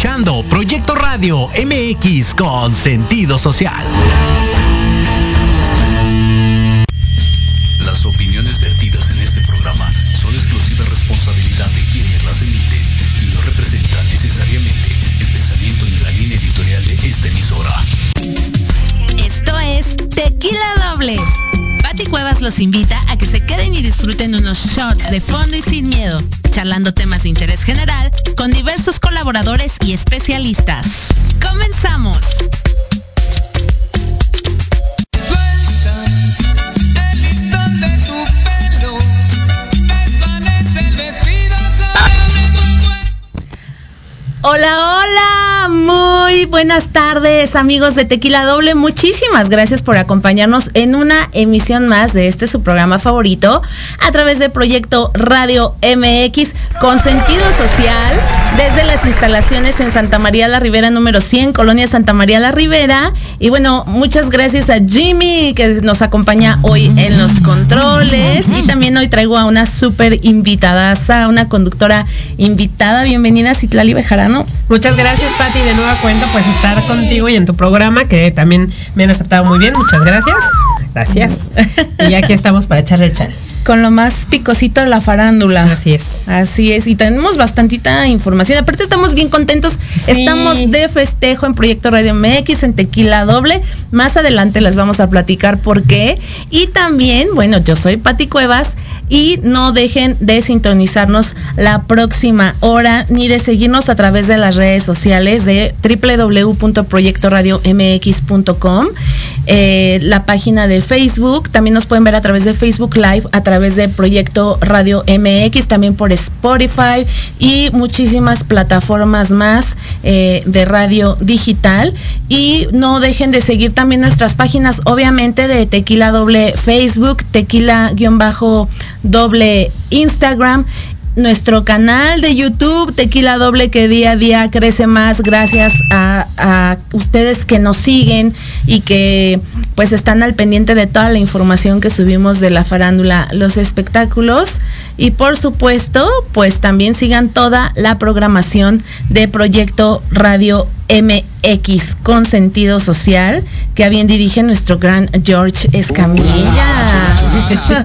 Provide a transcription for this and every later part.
Escuchando Proyecto Radio MX con sentido social. Las opiniones vertidas en este programa son exclusiva responsabilidad de quienes las emiten y no representan necesariamente el pensamiento ni la línea editorial de esta emisora. Esto es Tequila Doble. Pati Cuevas los invita a que y disfruten unos shots de fondo y sin miedo, charlando temas de interés general con diversos colaboradores y especialistas. ¡Comenzamos! Hola, hola, muy buenas tardes amigos de Tequila Doble. Muchísimas gracias por acompañarnos en una emisión más de este su programa favorito a través del proyecto Radio MX con sentido social desde las instalaciones en Santa María la Ribera número 100, Colonia Santa María la Ribera. Y bueno, muchas gracias a Jimmy que nos acompaña hoy en los controles. Y también hoy traigo a una súper invitada, una conductora invitada. Bienvenida, Citlali Bejarano. Muchas gracias, Pati, de nueva cuenta, pues estar contigo y en tu programa, que también me han aceptado muy bien. Muchas gracias. Gracias. y aquí estamos para echarle el chal. Con lo más picosito de la farándula. Así es. Así es. Y tenemos bastantita información. Aparte estamos bien contentos. Estamos de festejo en Proyecto Radio MX, en Tequila Doble. Más adelante les vamos a platicar por qué. Y también, bueno, yo soy Pati Cuevas y no dejen de sintonizarnos la próxima hora ni de seguirnos a través de las redes sociales de www.proyectoradiomx.com, eh, la página de Facebook, también nos pueden ver a través de Facebook Live, a través de Proyecto Radio MX, también por Spotify y muchísimas plataformas más eh, de radio digital. Y no dejen de seguir también nuestras páginas, obviamente de Tequila Doble Facebook, Tequila-Bajo doble Instagram nuestro canal de YouTube Tequila Doble que día a día crece más gracias a, ustedes que nos siguen y que pues están al pendiente de toda la información que subimos de la farándula, los espectáculos y por supuesto pues también sigan toda la programación de Proyecto Radio MX con sentido social que a bien dirige nuestro gran George Escamilla.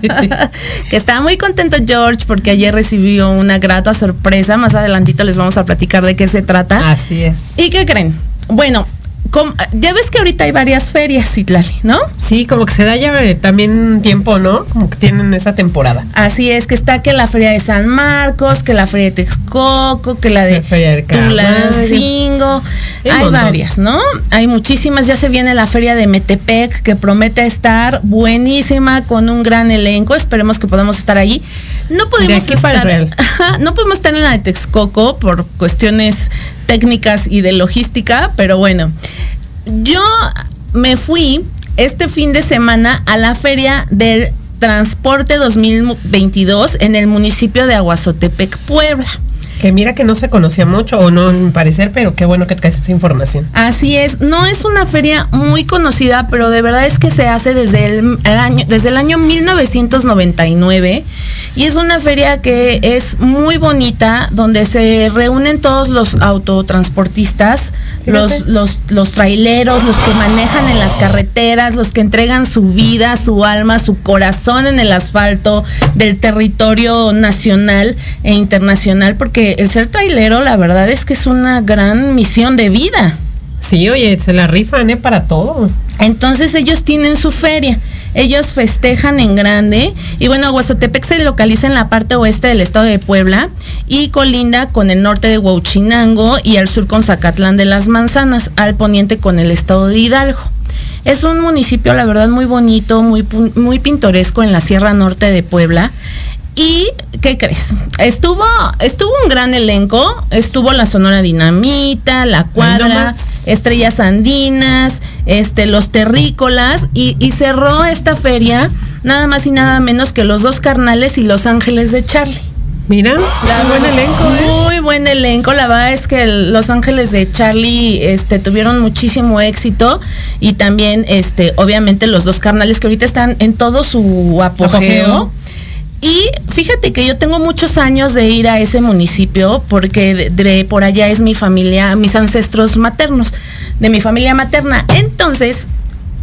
que está muy contento George porque ayer recibió una grata sorpresa. Más adelantito les vamos a platicar de qué se trata. Así es. ¿Y qué creen? Bueno, ya ves que ahorita hay varias ferias, Citlali, ¿no? Sí, como que se da ya eh, también tiempo, ¿no? Como que tienen esa temporada. Así es, que está que la feria de San Marcos, que la feria de Texcoco, que la de, Tulancingo. Hay varias, ¿no? Hay muchísimas. Ya se viene la feria de Metepec, que promete estar buenísima, con un gran elenco. Esperemos que podamos estar allí. No podemos estar, no podemos estar en la de Texcoco por cuestiones técnicas y de logística, pero bueno, yo me fui este fin de semana a la feria del transporte 2022 en el municipio de Aguazotepec, Puebla. Que mira que no se conocía mucho o no en parecer, pero qué bueno que traes esta información. Así es, no es una feria muy conocida, pero de verdad es que se hace desde el, año desde el año 1999 y es una feria que es muy bonita donde se reúnen todos los autotransportistas, los, los, los traileros, los que manejan en las carreteras, los que entregan su vida, su alma, su corazón en el asfalto del territorio nacional e internacional, porque el ser trailero la verdad es que es una gran misión de vida. Sí, oye, se la rifan ¿eh? para todo. Entonces ellos tienen su feria. Ellos festejan en grande. Y bueno, Huazotepec se localiza en la parte oeste del estado de Puebla y colinda con el norte de Huauchinango y al sur con Zacatlán de las Manzanas, al poniente con el estado de Hidalgo. Es un municipio, la verdad, muy bonito, muy, muy pintoresco en la Sierra Norte de Puebla. Y, ¿qué crees? Estuvo, estuvo un gran elenco, estuvo la Sonora Dinamita, La Cuadra, Estrellas Andinas, este, los Terrícolas, y, y, cerró esta feria nada más y nada menos que los dos carnales y los ángeles de Charlie. Mira, la buen elenco, ¿eh? Muy buen elenco. La verdad es que Los Ángeles de Charlie este, tuvieron muchísimo éxito. Y también, este, obviamente, los dos carnales que ahorita están en todo su apogeo. Y fíjate que yo tengo muchos años de ir a ese municipio porque de, por allá es mi familia, mis ancestros maternos, de mi familia materna. Entonces,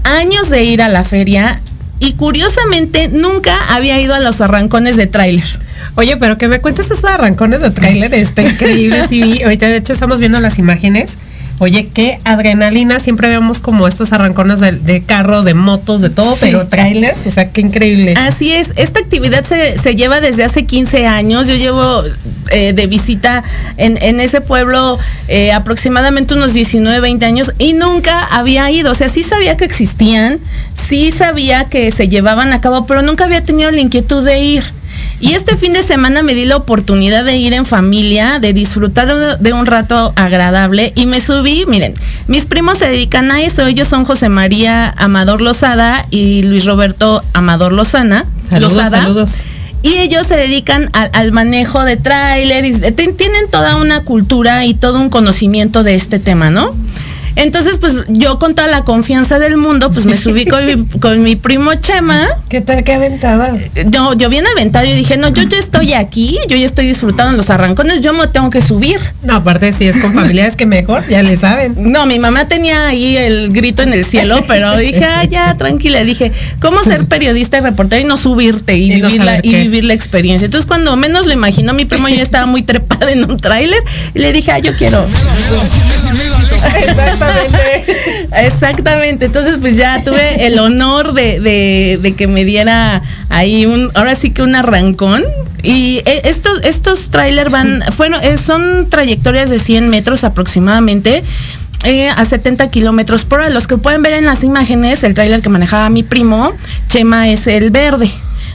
años de ir a la feria y curiosamente nunca había ido a los arrancones de tráiler. Oye, pero que me cuentes esos arrancones de tráiler, está increíble. Sí, ahorita de hecho estamos viendo las imágenes. Oye, qué adrenalina, siempre vemos como estos arrancones de, de carros, de motos, de todo, Sí. pero trailers, o sea, qué increíble. Así es, esta actividad se, se lleva desde hace 15 años. Yo llevo eh, de visita en, en ese pueblo eh, aproximadamente unos 19, 20 años y nunca había ido. O sea, sí sabía que existían, sí sabía que se llevaban a cabo, pero nunca había tenido la inquietud de ir. Y este fin de semana me di la oportunidad de ir en familia, de disfrutar de- un rato agradable y me subí, miren, mis primos se dedican a eso, ellos son José María Amador Lozada y Luis Roberto Amador Lozana. Saludos, Lozada. saludos. Y ellos se dedican al, al manejo de tráiler y tienen toda una cultura y todo un conocimiento de este tema, ¿no? Entonces, pues yo con toda la confianza del mundo, pues me subí con mi, con mi primo Chema. ¿Qué tal, qué aventada? No, yo bien aventado y dije, no, yo ya estoy aquí, yo ya estoy disfrutando en los arrancones, yo me tengo que subir. No, aparte si es con familiares que mejor, ya le saben. No, mi mamá tenía ahí el grito en el cielo, pero dije, ah, ya, tranquila. Dije, ¿cómo ser periodista y reportero y no subirte y, Y no vivir, la, saber y qué. vivir la experiencia? Entonces, cuando menos lo imaginó, mi primo ya estaba muy trepada en un tráiler y le dije, ah, yo quiero. Exactamente. Exactamente. Entonces, pues ya tuve el honor de, de- de que me diera ahí un, ahora sí que un arrancón. Y eh, estos, estos trailers van, fueron, eh, son trayectorias de 100 metros aproximadamente. eh, a 70 kilómetros por hora. Los que pueden ver en las imágenes, el tráiler que manejaba mi primo, Chema es el verde.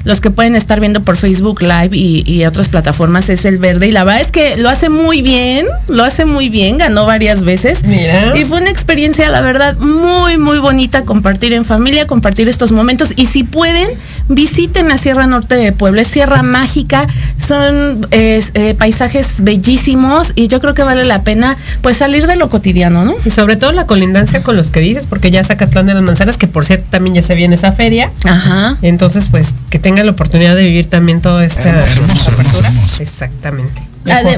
Los que pueden estar viendo por Facebook Live y, y otras plataformas es el verde. Y la verdad es que lo hace muy bien, lo hace muy bien, ganó varias veces. Mira. Y fue una experiencia, la verdad, muy, muy bonita compartir en familia, compartir estos momentos. Y si pueden, visiten la Sierra Norte de Puebla, es Sierra Mágica, son eh, eh, paisajes bellísimos y yo creo que vale la pena pues salir de lo cotidiano, ¿no? Y sobre todo la colindancia con los que dices, porque ya Zacatlán de las Manzanas, que por cierto también ya se viene esa feria. Ajá. Entonces, pues, que tengan la oportunidad de vivir también toda esta Hermoso, hermoso. Exactamente.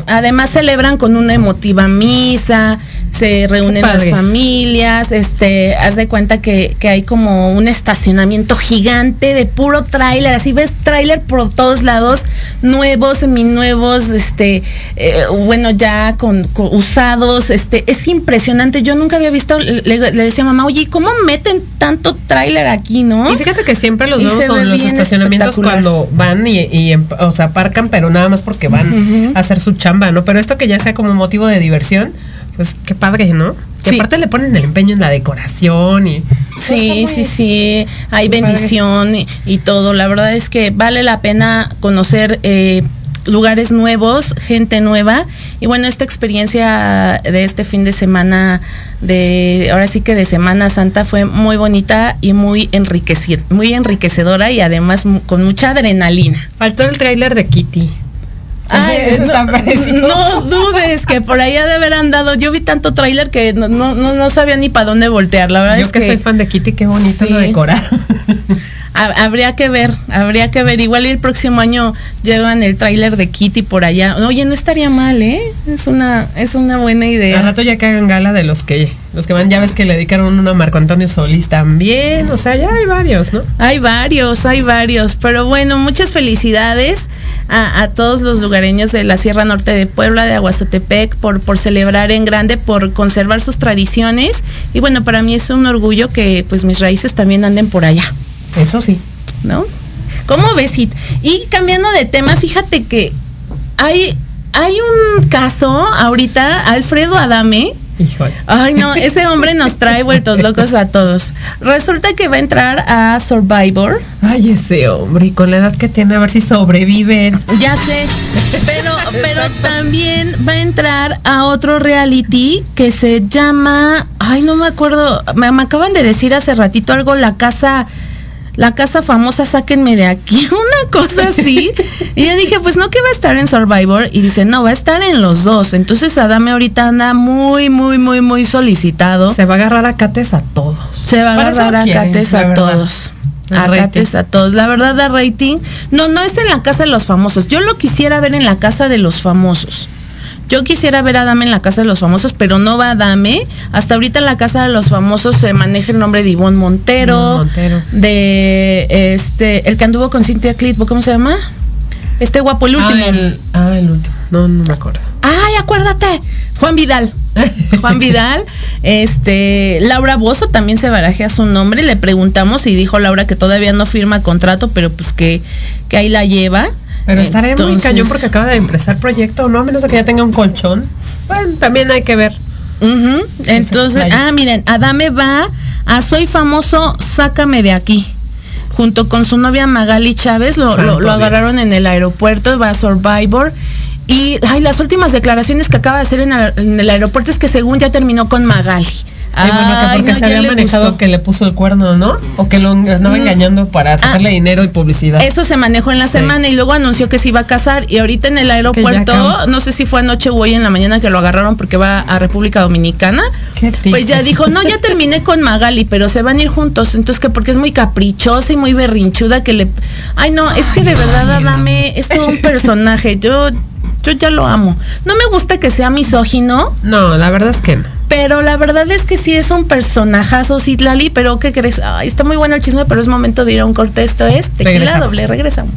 Además celebran con una emotiva misa, se reúnen las familias, este, haz de cuenta que, que hay como un estacionamiento gigante de puro tráiler, así ves tráiler por todos lados, nuevos, seminuevos, este, eh, bueno, ya con, con usados, este, es impresionante, yo nunca había visto, le, le decía a mamá, oye, ¿cómo meten tanto tráiler aquí, no? Y fíjate que siempre los ve en los estacionamientos cuando van y, y em- o sea, aparcan, pero nada más porque van a hacer su chamba, ¿no? Pero esto que ya sea como motivo de diversión, pues qué padre, ¿no? Que Sí. aparte le ponen el empeño en la decoración y... Sí, sí, sí, hay bendición y, y todo. La verdad es que vale la pena conocer eh, lugares nuevos, gente nueva. Y bueno, esta experiencia de este fin de semana, de ahora sí que de Semana Santa, fue muy bonita y muy enriquecida, muy enriquecedora y además mu- con mucha adrenalina. Faltó el tráiler de Kitty. No, está parecido. no dudes que por allá de haber andado. Yo vi tanto tráiler que no, no, no, sabía ni para dónde voltear. La verdad Yo es que, soy fan de Kitty, qué bonito Sí. lo decoraron. Ha- Habría que ver, habría que ver. Igual y el próximo año llevan el tráiler de Kitty por allá. Oye, no estaría mal, ¿eh? Es una, es una buena Al idea. rato ya que hagan gala de los que los que van, ya ves que le dedicaron uno a Marco Antonio Solís también, o sea, ya hay varios, ¿no? Hay varios, hay varios. Pero bueno, muchas felicidades a, a todos los lugareños de la Sierra Norte de Puebla, de Aguazotepec, por, por celebrar en grande, por conservar sus tradiciones. Y bueno, para mí es un orgullo que pues mis raíces también anden por allá. Eso sí. ¿no? ¿Cómo ves? It? Y cambiando de tema, fíjate que hay, hay un caso ahorita, Alfredo Adame. Híjole. Ay, no, ese hombre nos trae vueltos locos a todos. Resulta que va a entrar a Survivor. Ay, ese hombre, y con la edad que tiene, a ver si sobreviven. Ya sé, pero, pero también va a entrar a otro reality que se llama, ay, no me acuerdo, me, me acaban de decir hace ratito algo, la casa, la casa famosa, sáquenme de aquí, una cosa así. Y yo dije, pues no que va a estar en Survivor, y dice, no, va a estar en los dos. Entonces Adame ahorita anda muy, muy, muy, muy solicitado. Se va a agarrar a cates a todos. Se va a agarrar a quieren, cates a todos. Acates a todos. La verdad da rating. No, no es en la casa de los famosos. Yo lo quisiera ver en la casa de los famosos. Yo quisiera ver a Dame en la casa de los famosos, pero no va a Dame. Hasta ahorita en la casa de los famosos se maneja el nombre de Ivonne Montero. Montero. De este, el que anduvo con Cynthia Clitbo, ¿cómo se llama? Este guapo, el último. Ah, el, ah, el último. No, no me acuerdo. Ay, acuérdate. Juan Vidal. Juan Vidal. Este, Laura Bozo también se barajea su nombre. Le preguntamos y dijo Laura que todavía no firma contrato, pero pues que, que ahí la lleva. Pero estaré muy Entonces- cañón porque acaba de empezar proyecto, ¿no? A menos de que ya tenga un colchón. Bueno, también hay que ver. Entonces, ah, miren, Adame va a Soy famoso, sácame de aquí. Junto con su novia Magali Chávez, lo, lo- lo agarraron en el aeropuerto, va a Survivor. Y ay, las últimas declaraciones que acaba de hacer en el aeropuerto es que según ya terminó con Magali. Ay, bueno, que porque no, se había manejado gustó. que le puso el cuerno, ¿no? O que lo andaba engañando para sacarle dinero y publicidad. Eso se manejó en la Sí. semana y luego anunció que se iba a casar y ahorita en el aeropuerto, no sé si fue anoche o hoy en la mañana que lo agarraron porque va a República Dominicana. Qué. Pues ya dijo, no, ya terminé con Magali, pero se van a ir juntos. Entonces que porque es muy caprichosa y muy berrinchuda que le... Ay, no, es que de verdad Adame es todo un personaje. Yo, yo ya lo amo. No me gusta que sea misógino, No, la verdad es que no. pero la verdad es que sí es un personajazo, Citlali, pero ¿qué crees? Ay, está muy bueno el chisme, pero es momento de ir a un corte. Esto es Tequila Regresamos. Doble. Regresamos.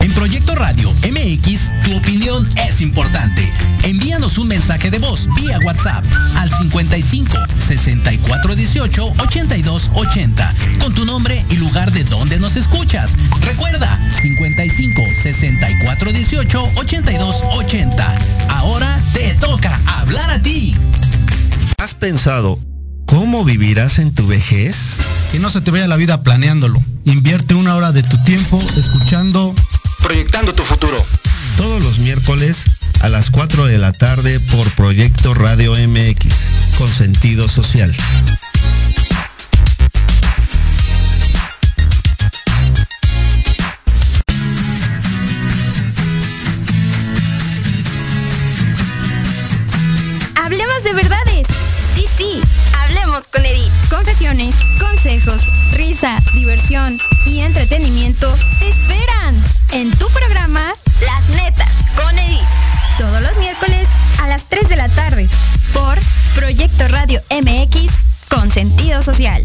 En Proyecto Radio MX, tu opinión es importante. Envíanos un mensaje de voz vía WhatsApp al 55 64 18 82 80 con tu nombre y lugar de donde nos escuchas. Recuerda 55 64 18 82 80. Ahora te toca hablar a ti. ¿Has pensado cómo vivirás en tu vejez? Que no se te vaya la vida planeándolo. Invierte una hora de tu tiempo escuchando Proyectando tu futuro. Todos los miércoles a las 4 de la tarde por Proyecto Radio MX, con sentido social. Hablemos de verdades. Sí, sí, hablemos con Edith. Confesiones, consejos, risa, diversión y entretenimiento te esperan en tu programa Las Netas con Edith. Todos los miércoles a las 3 de la tarde por Proyecto Radio MX con sentido social.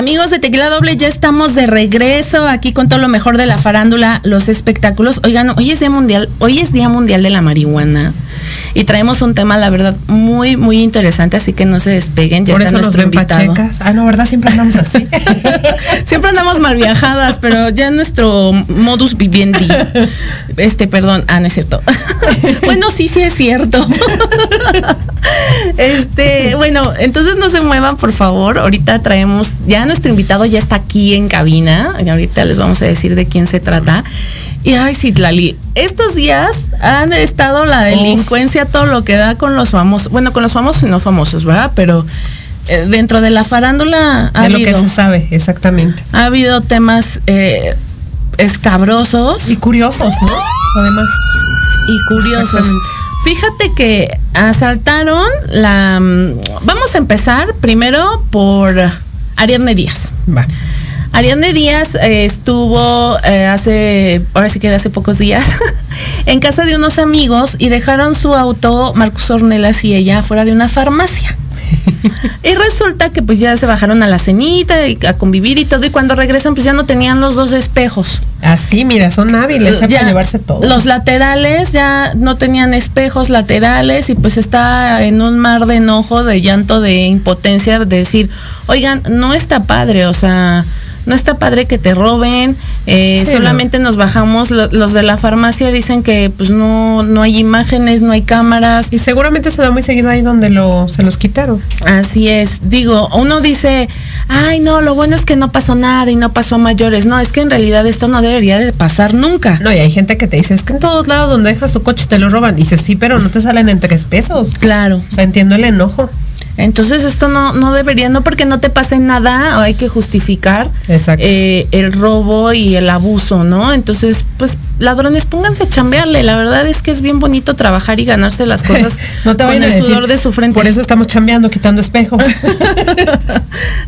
Amigos de Tequila Doble, ya estamos de regreso aquí con todo lo mejor de la farándula, los espectáculos. Oigan, hoy es Día Mundial, hoy es Día Mundial de la Marihuana. Y traemos un tema, la verdad, muy, muy interesante, así que no se despeguen. Ya Por está eso nos nuestro ven invitado. pachecas. Ah, no, ¿verdad? Siempre andamos así. Siempre andamos mal viajadas, pero ya nuestro modus vivendi. Este, perdón, ah, no es cierto. bueno, sí, sí es cierto. este, bueno, entonces no se muevan, por favor. Ahorita traemos, ya nuestro invitado ya está aquí en cabina. Y ahorita les vamos a decir de quién se trata. Y ay, Citlali, estos días han estado la delincuencia, todo lo que da con los famosos, bueno, con los famosos y no famosos, ¿verdad? Pero eh, dentro de la farándula ha de lo que habido- se sabe, exactamente. ha habido temas eh, escabrosos Y curiosos, ¿no? Además. y curiosos. Fíjate que asaltaron la... mm, Vamos a empezar primero por Ariadne Díaz. Va. Ariadne Díaz eh, estuvo eh, hace, ahora sí que hace pocos días, en casa de unos amigos y dejaron su auto, Marcus Ornelas y ella, fuera de una farmacia. y resulta que pues ya se bajaron a la cenita y a convivir y todo, y cuando regresan pues ya no tenían los dos espejos. Así, mira, son hábiles. Ya, para llevarse todo. Los laterales ya no tenían espejos laterales y pues está en un mar de enojo, de llanto, de impotencia, de decir, oigan, no está padre, o sea, no está padre que te roben, eh, Sí, solamente nos bajamos, lo- los de la farmacia dicen que pues no, no hay imágenes, no hay cámaras. Y seguramente se da muy seguido ahí donde lo, se los quitaron. Así es, digo, uno dice, ay no, lo bueno es que no pasó nada y no pasó a mayores. No, es que en realidad esto no debería de pasar nunca. No, y hay gente que te dice, es que en todos lados donde dejas tu coche te lo roban. Dices, sí, pero no te salen en tres pesos. Claro. O sea, entiendo el enojo. Entonces esto no, no debería, no porque no te pase nada, hay que justificar eh, el robo y el abuso, ¿no? Entonces, pues ladrones, pónganse a chambearle. La verdad es que es bien bonito trabajar y ganarse las cosas no te con el decir, sudor de su frente. Por eso estamos chambeando, quitando espejos.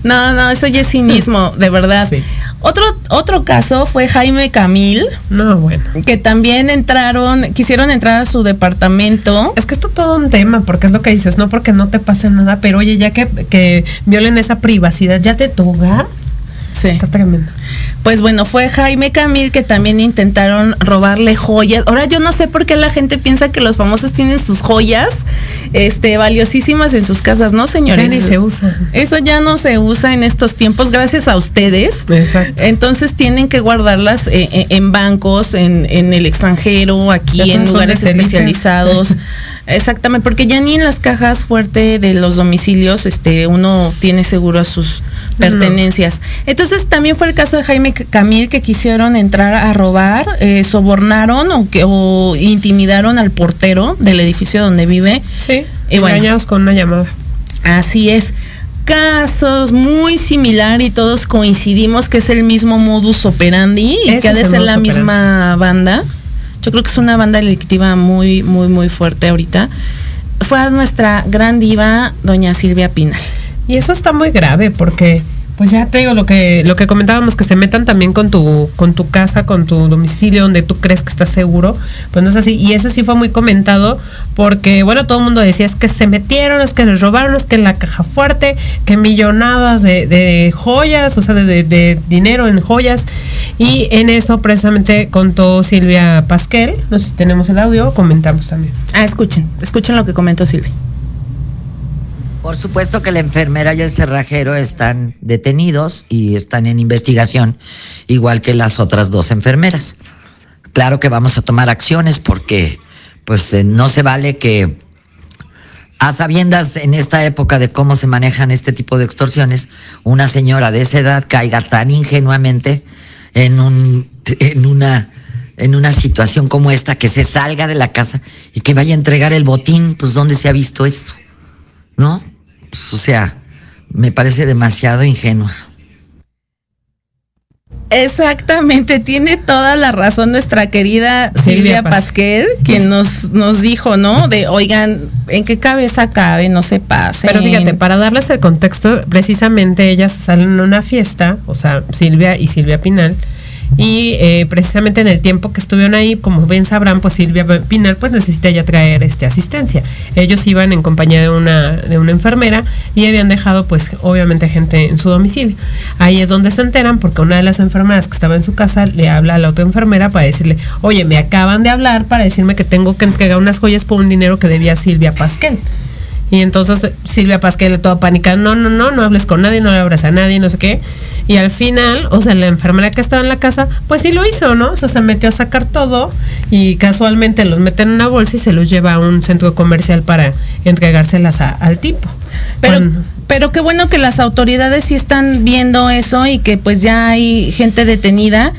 No, no, eso ya es cinismo, de verdad. Sí. Otro, otro caso fue Jaime Camil, no, bueno. que también entraron, quisieron entrar a su departamento. Es que esto es todo un tema, porque es lo que dices, no porque no te pase nada, pero oye, ya que, que violen esa privacidad ya de tu hogar, Sí. está tremendo. Pues bueno, fue Jaime Camil que también intentaron robarle joyas. Ahora yo no sé por qué la gente piensa que los famosos tienen sus joyas este valiosísimas en sus casas, ¿no, señores? Ya ni se usa. Eso ya no se usa en estos tiempos gracias a ustedes. Exacto. Entonces tienen que guardarlas eh, eh, en bancos, en, en el extranjero, aquí en lugares especializados. Exactamente, porque ya ni en las cajas fuertes de los domicilios este uno tiene seguro sus pertenencias. Entonces también fue el caso de Jaime Camil que quisieron entrar a robar, eh, sobornaron o, que, o intimidaron al portero del edificio donde vive. Sí. Y bueno. engañados con una llamada. Así es. Casos muy similar y todos coincidimos que es el mismo modus operandi y Ese que ha de ser la operandi. misma banda. Yo creo que es una banda delictiva muy, muy, muy fuerte ahorita. Fue a nuestra gran diva, doña Silvia Pinal. Y eso está muy grave porque pues ya te digo lo que lo que comentábamos que se metan también con tu con tu casa, con tu domicilio donde tú crees que estás seguro, pues no es así y ese sí fue muy comentado porque bueno, todo el mundo decía es que se metieron, es que les robaron, es que en la caja fuerte, que millonadas de, joyas, o sea, de- de dinero en joyas y en eso precisamente contó Silvia Pasquel, no sé si tenemos el audio, comentamos también. Ah, escuchen, escuchen lo que comentó Silvia. Por supuesto que la enfermera y el cerrajero están detenidos y están en investigación, igual que las otras dos enfermeras. Claro que vamos a tomar acciones porque pues eh, no se vale que a sabiendas en esta época de cómo se manejan este tipo de extorsiones, una señora de esa edad caiga tan ingenuamente en un en una en una situación como esta que se salga de la casa y que vaya a entregar el botín, pues ¿dónde se ha visto esto? ¿no? Pues, o sea, me parece demasiado ingenua. Exactamente, tiene toda la razón nuestra querida Silvia Silvia Pas- Pasquel, quien nos, nos dijo, ¿no? De, oigan, ¿en qué cabeza cabe? No se pasen. Pero fíjate, para darles el contexto, precisamente ellas salen a una fiesta, o sea, Silvia y Silvia Pinal, y eh, precisamente en el tiempo que estuvieron ahí, como bien sabrán, pues Silvia Pinal pues necesita ya traer este asistencia. Ellos iban en compañía de una, de una enfermera y habían dejado pues obviamente gente en su domicilio. Ahí es donde se enteran porque una de las enfermeras que estaba en su casa le habla a la otra enfermera para decirle, oye, me acaban de hablar para decirme que tengo que entregar unas joyas por un dinero que debía Silvia Pasquel. Y entonces eh, Silvia Pasquel toda pánica, no, no, no, no hables con nadie, no le abras a nadie, no sé qué. Y al final, o sea, la enfermera que estaba en la casa, pues sí lo hizo, ¿no? O sea, se metió a sacar todo y casualmente los mete en una bolsa y se los lleva a un centro comercial para entregárselas a- al tipo. Pero, Cuando- pero qué bueno que las autoridades sí están viendo eso y que pues ya hay gente detenida.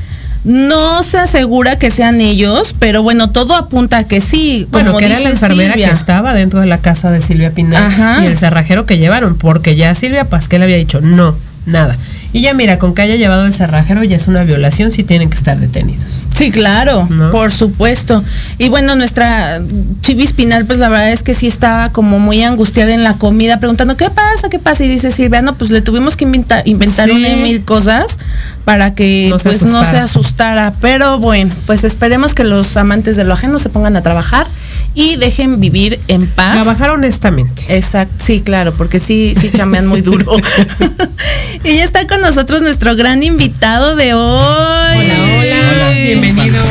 No se asegura que sean ellos, pero bueno, todo apunta a que sí. bueno, que era la enfermera Silvia. que estaba dentro de la casa de Silvia Pinal Ajá. y el cerrajero que llevaron, porque ya Silvia Pasquel había dicho no, nada. Y ya mira, con que haya llevado el cerrajero ya es una violación si tienen que estar detenidos. Sí, claro, por supuesto. Y bueno, nuestra Chivis Pinal, pues la verdad es que sí estaba como muy angustiada en la comida, preguntando, ¿qué pasa? ¿Qué pasa? Y dice Silvia, no, pues le tuvimos que inventar, inventar Sí. una mil cosas para que No se pues no se asustara. Pero bueno, pues esperemos que los amantes de lo ajeno se pongan a trabajar y dejen vivir en paz. Trabajar honestamente. Exacto, sí, claro, porque sí, sí chambean muy duro. y ya está con nosotros nuestro gran invitado de hoy. Hola, hola, bienvenido.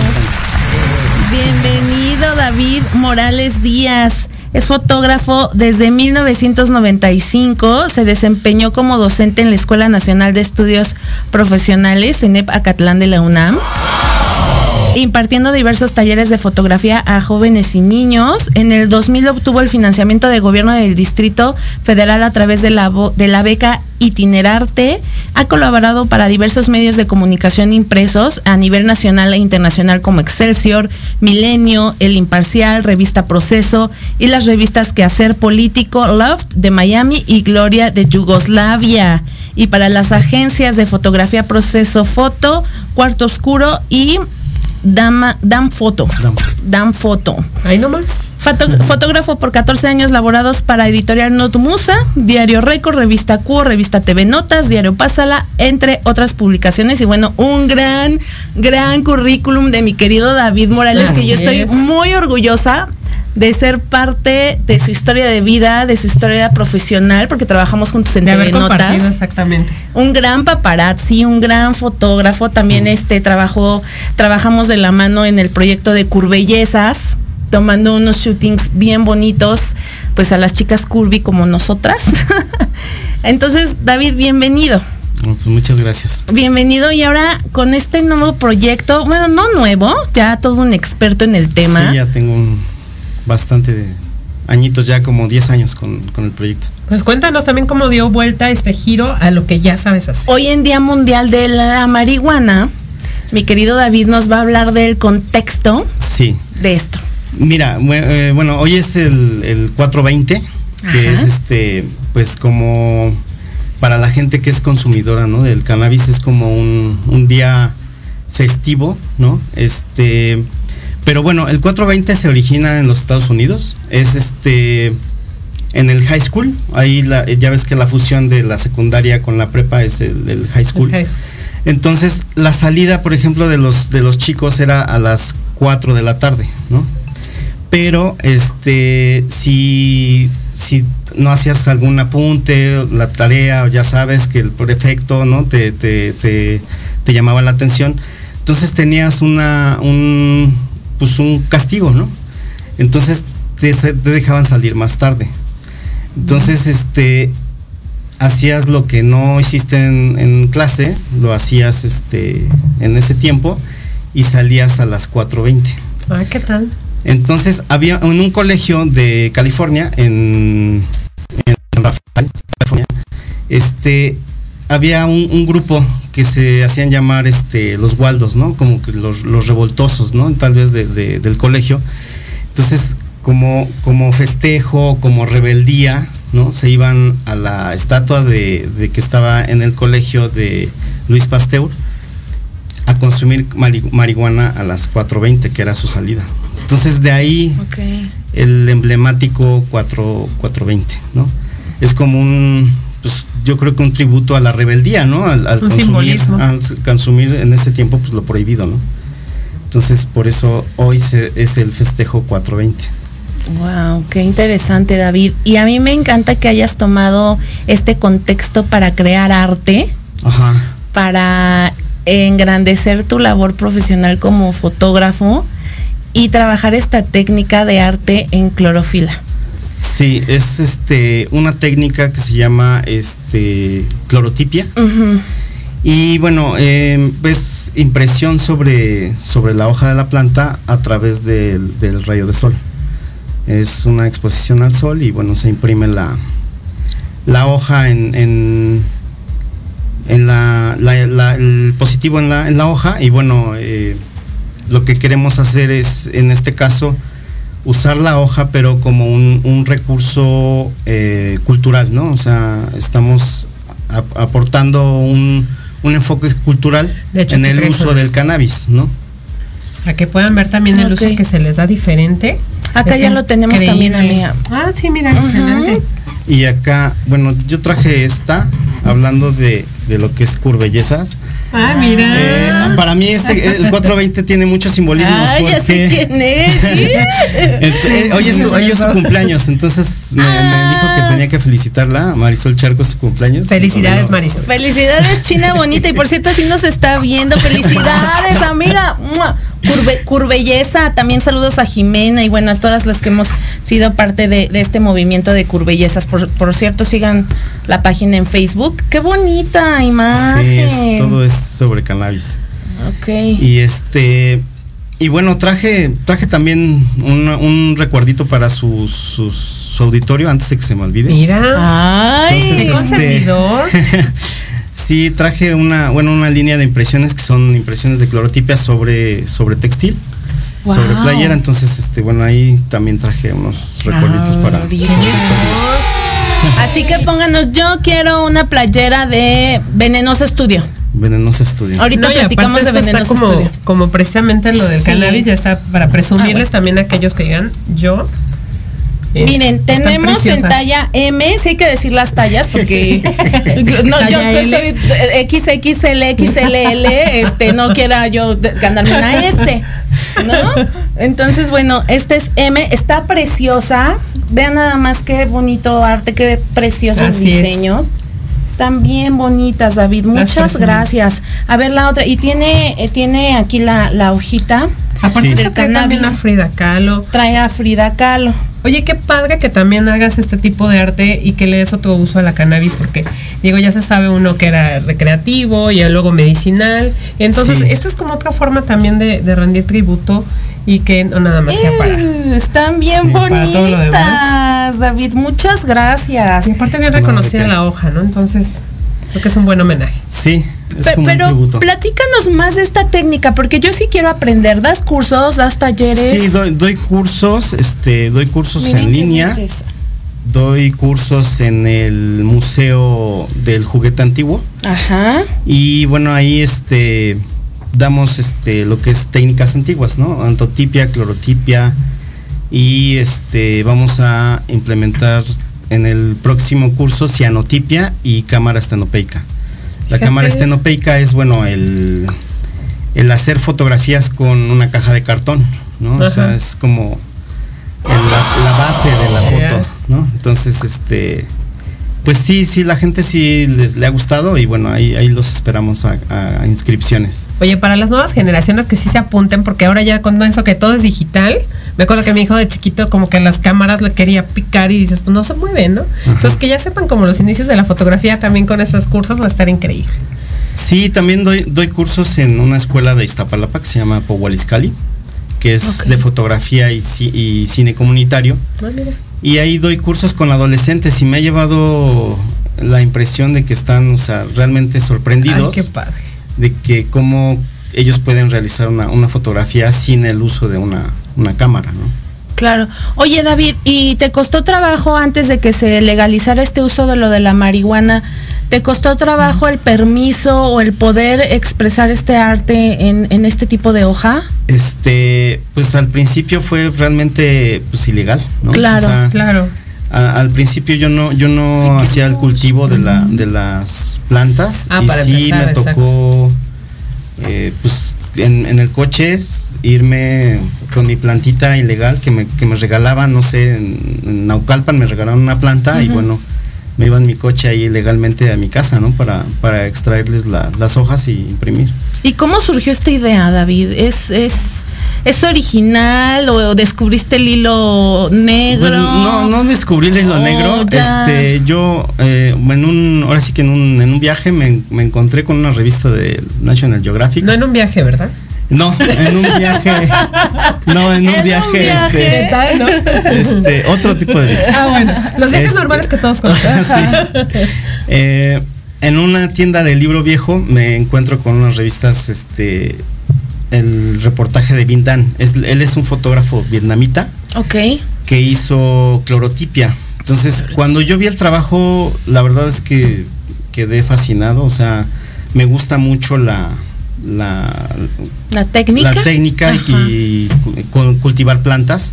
Bienvenido David Morales Díaz. Es fotógrafo desde 1995. Se desempeñó como docente en la Escuela Nacional de Estudios Profesionales, en Acatlán de la UNAM impartiendo diversos talleres de fotografía a jóvenes y niños. En el 2000 obtuvo el financiamiento de gobierno del Distrito Federal a través de la, de la beca Itinerarte. Ha colaborado para diversos medios de comunicación impresos a nivel nacional e internacional como Excelsior, Milenio, El Imparcial, Revista Proceso y las revistas Quehacer Político, Loft de Miami y Gloria de Yugoslavia. Y para las agencias de fotografía Proceso Foto, Cuarto Oscuro y Dama, Dan Foto. Dan Foto. Ahí nomás. Foto- fotógrafo por 14 años laborados para Editorial Notmusa, Diario Récord, Revista Q, Revista TV Notas, Diario Pásala, entre otras publicaciones. Y bueno, un gran, gran currículum de mi querido David Morales, que yo estoy es. muy orgullosa de ser parte de su historia de vida, de su historia profesional, porque trabajamos juntos en De haber TV compartido Notas exactamente. un gran paparazzi, un gran fotógrafo, también este trabajó, trabajamos de la mano en el proyecto de Curvellezas, tomando unos shootings bien bonitos, pues a las chicas curvy como nosotras. Entonces, David, bienvenido. Bueno, pues muchas gracias. Bienvenido y ahora con este nuevo proyecto, bueno, no nuevo, ya todo un experto en el tema. Sí, ya tengo un bastante de añitos, ya como 10 años con, con el proyecto. Pues cuéntanos también cómo dio vuelta este giro a lo que ya sabes hacer. Hoy en Día Mundial de la Marihuana, mi querido David nos va a hablar del contexto Sí. de esto. Mira, eh, bueno, hoy es el, el 420, que Ajá. es este, pues como para la gente que es consumidora, ¿no? Del cannabis es como un, un día festivo, ¿no? Este, pero bueno, el 420 se origina en los Estados Unidos, es este, en el high school, ahí la- ya ves que la fusión de la secundaria con la prepa es el, el high school. Entonces, la salida, por ejemplo, de los, de los chicos era a las 4 de la tarde, ¿no? Pero, este, si, si no hacías algún apunte, la tarea, ya sabes que el prefecto, ¿no? Te, te, te, te llamaba la atención. Entonces tenías una, un, pues un castigo, ¿no? Entonces te, te dejaban salir más tarde. Entonces, este, hacías lo que no hiciste en, en clase, lo hacías este, en ese tiempo y salías a las 4.20. Ah, ¿qué tal? Entonces había en un colegio de California, en, en San Rafael, California, este, había un, un grupo que se hacían llamar este, los Waldos, ¿no? Como que los, los revoltosos, ¿no? Tal vez de- de- del colegio. Entonces, como, como festejo, como rebeldía, ¿no? Se iban a la estatua de, de que estaba en el colegio de Luis Pasteur a consumir mari- marihuana a las 4.20, que era su salida. Entonces de ahí el emblemático 4, 420, ¿no? Es como un, pues yo creo que un tributo a la rebeldía, ¿no? Al, consumir, al consumir en ese tiempo pues lo prohibido, ¿no? Entonces por eso hoy se- es el festejo 420. Wow, qué interesante, David. Y a mí me encanta que hayas tomado este contexto para crear arte, Ajá. para engrandecer tu labor profesional como fotógrafo y trabajar esta técnica de arte en clorofila. Sí, es este una técnica que se llama este clorotipia. Y bueno, eh, es impresión sobre, sobre la hoja de la planta a través del, del rayo de sol. Es una exposición al sol y bueno, se imprime la, la hoja en, en, en la, la- la- el positivo en la, en la hoja y bueno, eh, lo que queremos hacer es en este caso usar la hoja pero como un, un recurso eh, cultural, ¿no? O sea, estamos ap- aportando un, un enfoque cultural hecho, en ¿qué el uso del cannabis, ¿no? A que puedan ver también el Ok. uso que se les da diferente. Acá ya lo tenemos también, increíble. amiga. Ah, sí, mira, excelente. Y acá, bueno, yo traje esta, hablando de, de lo que es curvellezas. Ah, mira. Eh, para mí este, el 420 tiene muchos simbolismos Ay, ya sé quién es. Ent- eh, hoy, es su, hoy es su cumpleaños, entonces me, me dijo que tenía que felicitarla, a Marisol Charco, su cumpleaños. Felicidades, Marisol. Felicidades, China bonita. Y por cierto, así nos está viendo. Felicidades, amiga. Curvelleza. También saludos a Jimena y bueno, a todas las que hemos sido parte de, de este movimiento de Curvellezas. Por, por cierto, sigan la página en Facebook. Qué bonita Sí, imagen. es- todo es sobre cannabis. Ok. Y este y bueno, traje traje también un, un recuerdito para sus, sus- su auditorio antes de que se me olvide. Mira. Ay, Entonces, este, sí, traje una, bueno, una línea de impresiones que son impresiones de clorotipia sobre, sobre textil, Wow. sobre playera. Entonces, este, bueno, ahí también traje unos recuerditos para. Auditorio. Así que pónganos, yo quiero una playera de Venenoso Estudio. Venenoso estudio. Ahorita No, platicamos de Venenoso como, Estudio. como precisamente lo del Sí. cannabis, ya está para presumirles Ah, bueno. también a aquellos que digan yo. eh, Miren, tenemos en talla M, sí hay que decir las tallas porque no, yo L. soy XXL, XLL, este, no quiera yo ganarme una S, ¿no? Entonces, bueno, este es M, está preciosa. Vean nada más qué bonito arte, qué preciosos Así es. Están bien bonitas, David. Muchas gracias. A ver la otra. Y tiene, eh, tiene aquí la, la hojita. Aparte Sí. del trae también a Frida Kahlo. Trae a Frida Kahlo. Oye, qué padre que también hagas este tipo de arte y que le des otro uso a la cannabis, porque digo, ya se sabe uno que era recreativo y luego medicinal. Entonces, Sí. esta es como otra forma también de, de rendir tributo y que no nada más sea para. Están bien Sí, bonitas, David. Muchas gracias. Y aparte bien No, reconocida ¿de qué? la hoja, ¿no? Entonces, creo que es un buen homenaje. Sí, es Pe- como un pero tributo. platícanos más de esta técnica, porque yo sí quiero aprender. ¿Das cursos, das talleres? Sí, doy, doy cursos, este, doy cursos Miren en línea. belleza. Doy cursos en el Museo del Juguete Antiguo. Ajá. Y bueno, ahí este damos este lo que es técnicas antiguas, ¿no? Antotipia, clorotipia y este vamos a implementar en el próximo curso cianotipia y cámara estenopeica. La Fíjate. cámara estenopeica es bueno el el hacer fotografías con una caja de cartón, ¿no? O sea, es como el- la, la base de la foto, ¿no? Entonces, este pues sí, sí, la gente sí les le ha gustado y bueno, ahí, ahí los esperamos a, a inscripciones. Oye, para las nuevas generaciones que sí se apunten, porque ahora ya con eso que todo es digital, me acuerdo que mi hijo de chiquito como que las cámaras le quería picar y dices, pues no se mueven, ¿no? Entonces que ya sepan como los inicios de la fotografía también con esos cursos va a estar increíble. Sí, también doy, doy cursos en una escuela de Iztapalapa que se llama Powaliscali, que es de fotografía y, ci- y cine comunitario. Ah. Y ahí doy cursos con adolescentes y me ha llevado la impresión de que están, o sea, realmente Ay, sorprendidos qué padre. de que cómo ellos pueden realizar una, una fotografía sin el uso de una, una cámara, ¿no? Claro. Oye, David, ¿y te costó trabajo antes de que se legalizara este uso de lo de la marihuana? ¿Te costó trabajo el permiso o el poder expresar este arte en, en este tipo de hoja? Este, pues al principio fue realmente pues ilegal, ¿no? Claro, O sea, Claro. a- al principio yo no, yo no hacía el cultivo de la, de las plantas Ah, y para sí empezar, me tocó, eh, pues en, en el coche irme con mi plantita ilegal que me, que me regalaban, no sé, en, Naucalpan me regalaron una planta y bueno, me iba en mi coche ahí ilegalmente a mi casa, ¿no? Para, para extraerles la- las hojas y imprimir. ¿Y cómo surgió esta idea, David? ¿Es, es, es original o descubriste el hilo negro? Pues no, no descubrí el hilo Oh, negro. ya. Este, yo eh, en un, ahora sí que en un, en un viaje me, me encontré con una revista de National Geographic. No en un viaje, ¿verdad? No, en un viaje. No, en un En un viaje. este, tal, no? este, otro tipo de viaje. Ah, bueno. Los viajes Este- normales que todos conocemos. Sí. Eh, en una tienda de libro viejo me encuentro con unas revistas, este, el reportaje de Bindan. Es, él es un fotógrafo vietnamita Ok. que hizo clorotipia. Entonces, cuando yo vi el trabajo, la verdad es que quedé fascinado, o sea, me gusta mucho la, la, la técnica. La técnica y, cultivar plantas.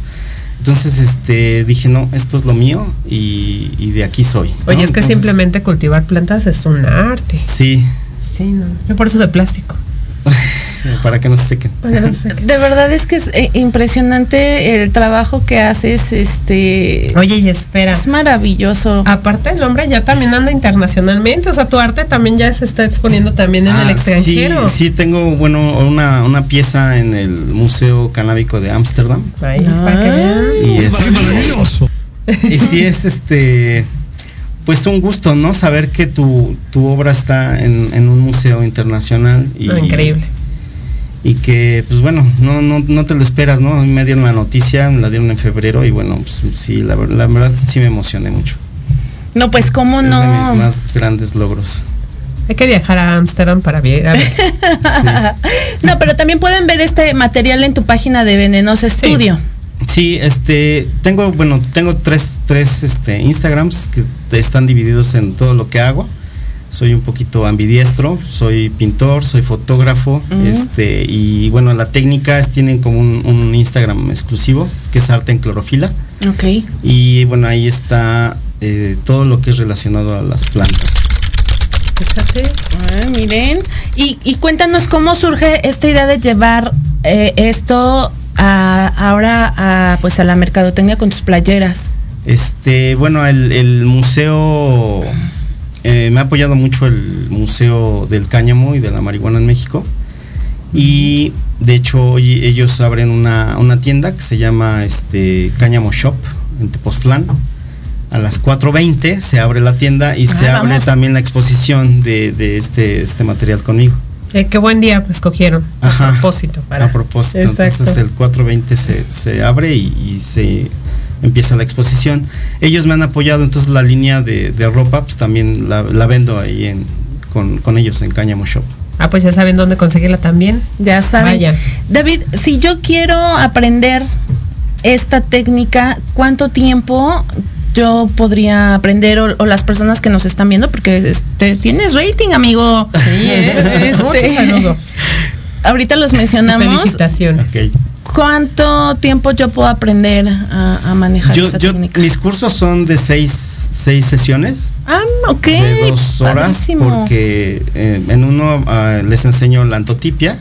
Entonces, este, dije, no, esto es lo mío y, de aquí soy. Oye, es que simplemente cultivar plantas es un arte. Sí. Sí, no. Yo por eso de plástico. para que no se sequen. De verdad es que es eh, impresionante el trabajo que haces, este. Oye, y espera. Es maravilloso. Aparte el hombre ya también anda internacionalmente, o sea, tu arte también ya se está exponiendo también en el ah, extranjero. Sí, sí, tengo, bueno, una, una pieza en el Museo Canábico de Ámsterdam. Ahí, para que vean. Y es, maravilloso. Y sí es este pues un gusto, ¿no? Saber que tu, tu obra está en, en, un museo internacional. Y, ah, increíble y que pues bueno, no, no, no te lo esperas, ¿no? A mí me dieron la noticia, me la dieron en febrero y bueno, pues sí, la, la verdad sí me emocioné mucho. No, pues cómo no. de mis más grandes logros. Hay que viajar a Ámsterdam para ver. No, pero también pueden ver este material en tu página de Venenosa Estudio. Sí, este, tengo, bueno, tengo tres, tres este, Instagrams que están divididos en todo lo que hago soy un poquito ambidiestro, soy pintor, soy fotógrafo, este, y bueno, la técnica es, tienen como un, Instagram exclusivo, que es arte en clorofila. Ok. Y bueno, ahí está eh, todo lo que es relacionado a las plantas. Ah, miren. Y, cuéntanos cómo surge esta idea de llevar eh, esto ahora a, pues a la mercadotecnia con tus playeras. Este, bueno, el, museo eh, me ha apoyado mucho el Museo del Cáñamo y de la Marihuana en México. Y de hecho hoy ellos abren una, tienda que se llama este Cáñamo Shop en Tepoztlán. A las 4.20 se abre la tienda y se ah, abre también la exposición de, este, este material conmigo. Eh, qué buen día escogieron. A propósito. A propósito. Entonces el 4.20 se, se abre y se empieza la exposición. Ellos me han apoyado, entonces la línea de, ropa, pues también la, vendo ahí en, con, ellos en Cáñamo Shop. Ah, pues ya saben dónde conseguirla también. Ya saben. David, si yo quiero aprender esta técnica, ¿cuánto tiempo yo podría aprender o, las personas que nos están viendo? Porque este, tienes rating, amigo. Sí, este, ahorita los mencionamos. Felicitaciones. ¿Cuánto tiempo yo puedo aprender a, manejar yo, técnica? Mis cursos son de seis, seis sesiones. Ah, ok. De dos horas. Porque eh, en uno ah, les enseño la antotipia,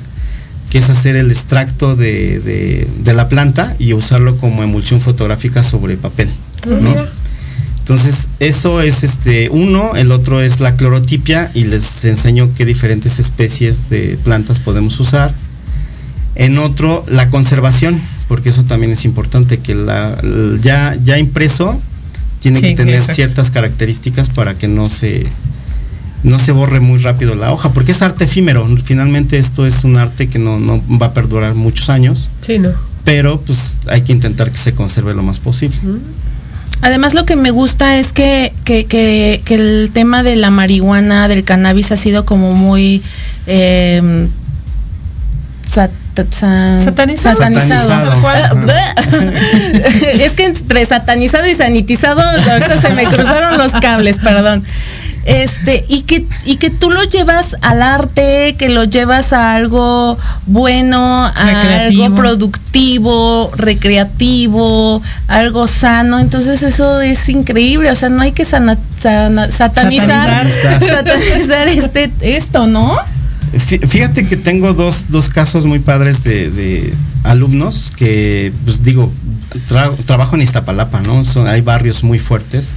que es hacer el extracto de, la planta y usarlo como emulsión fotográfica sobre papel. Ah, Entonces, eso es este uno, el otro es la clorotipia y les enseño qué diferentes especies de plantas podemos usar en otro, la conservación, porque eso también es importante, que la, ya, ya impreso tiene que tener ciertas características para que no se, no se borre muy rápido la hoja, porque es arte efímero. Finalmente esto es un arte que no, no va a perdurar muchos años. Sí, ¿no? Pero pues hay que intentar que se conserve lo más posible. Además lo que me gusta es que, que, que, que, el tema de la marihuana, del cannabis ha sido como muy... Eh, satanizado. es que entre satanizado y sanitizado se me cruzaron los cables, perdón. Este, y que, y que tú lo llevas al arte, que lo llevas a algo bueno, a algo productivo, recreativo, algo sano. Entonces eso es increíble. O sea, no hay que satanizar, satanizar este, esto, ¿no? Fíjate que tengo dos, casos muy padres de, alumnos que, pues digo, trabajo en Iztapalapa, ¿no? Son, hay barrios muy fuertes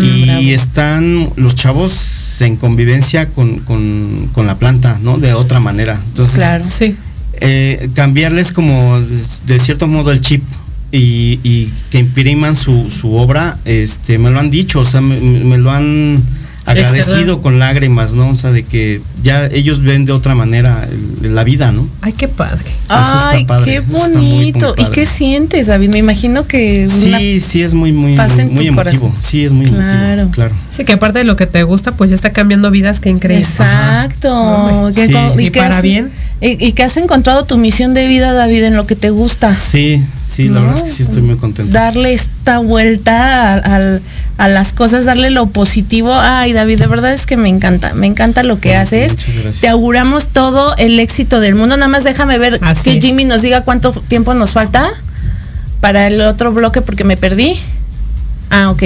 y están los chavos en convivencia con, la planta, ¿no? De otra manera. Entonces, claro, sí. Eh, cambiarles como de cierto modo el chip y, que impriman su, su, obra, este, me lo han dicho, o sea, me lo han agradecido con lágrimas, ¿no? O sea, de que ya ellos ven de otra manera la vida, ¿no? Ay, qué padre. Eso Ay, padre. qué bonito. ¿Y qué sientes, David? Me imagino que Sí, sí es muy muy muy, emotivo. Sí, es muy emotivo, claro. Sí, que aparte de lo que te gusta, pues ya está cambiando vidas que increíble. Exacto. Y, para bien. Y, que has encontrado tu misión de vida, David, en lo que te gusta. Sí, sí, la verdad es que sí estoy muy contento. Darle esta vuelta al a las cosas, darle lo positivo. Ay, David, de verdad es que me encanta, me encanta lo que haces. muchas gracias. Te auguramos todo el éxito del mundo. Nada más déjame ver Así que es. Jimmy nos diga cuánto tiempo nos falta para el otro bloque porque me perdí. Ah, ok.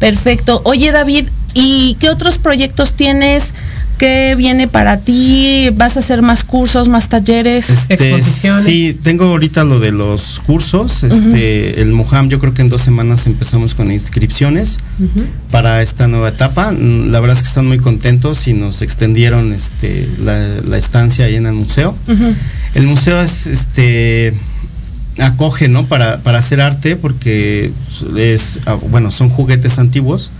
Perfecto. Oye, David, ¿y qué otros proyectos tienes? ¿Qué viene para ti? ¿Vas a hacer más cursos, más talleres? Este, Exposiciones. Sí, tengo ahorita lo de los cursos. Este, el Mojam, yo creo que en dos semanas empezamos con inscripciones para esta nueva etapa. Mm, La verdad es que están muy contentos y nos extendieron este, la, la estancia ahí en el museo. El museo es este acoge, ¿no? Para, para hacer arte porque es ah, bueno, son juguetes antiguos,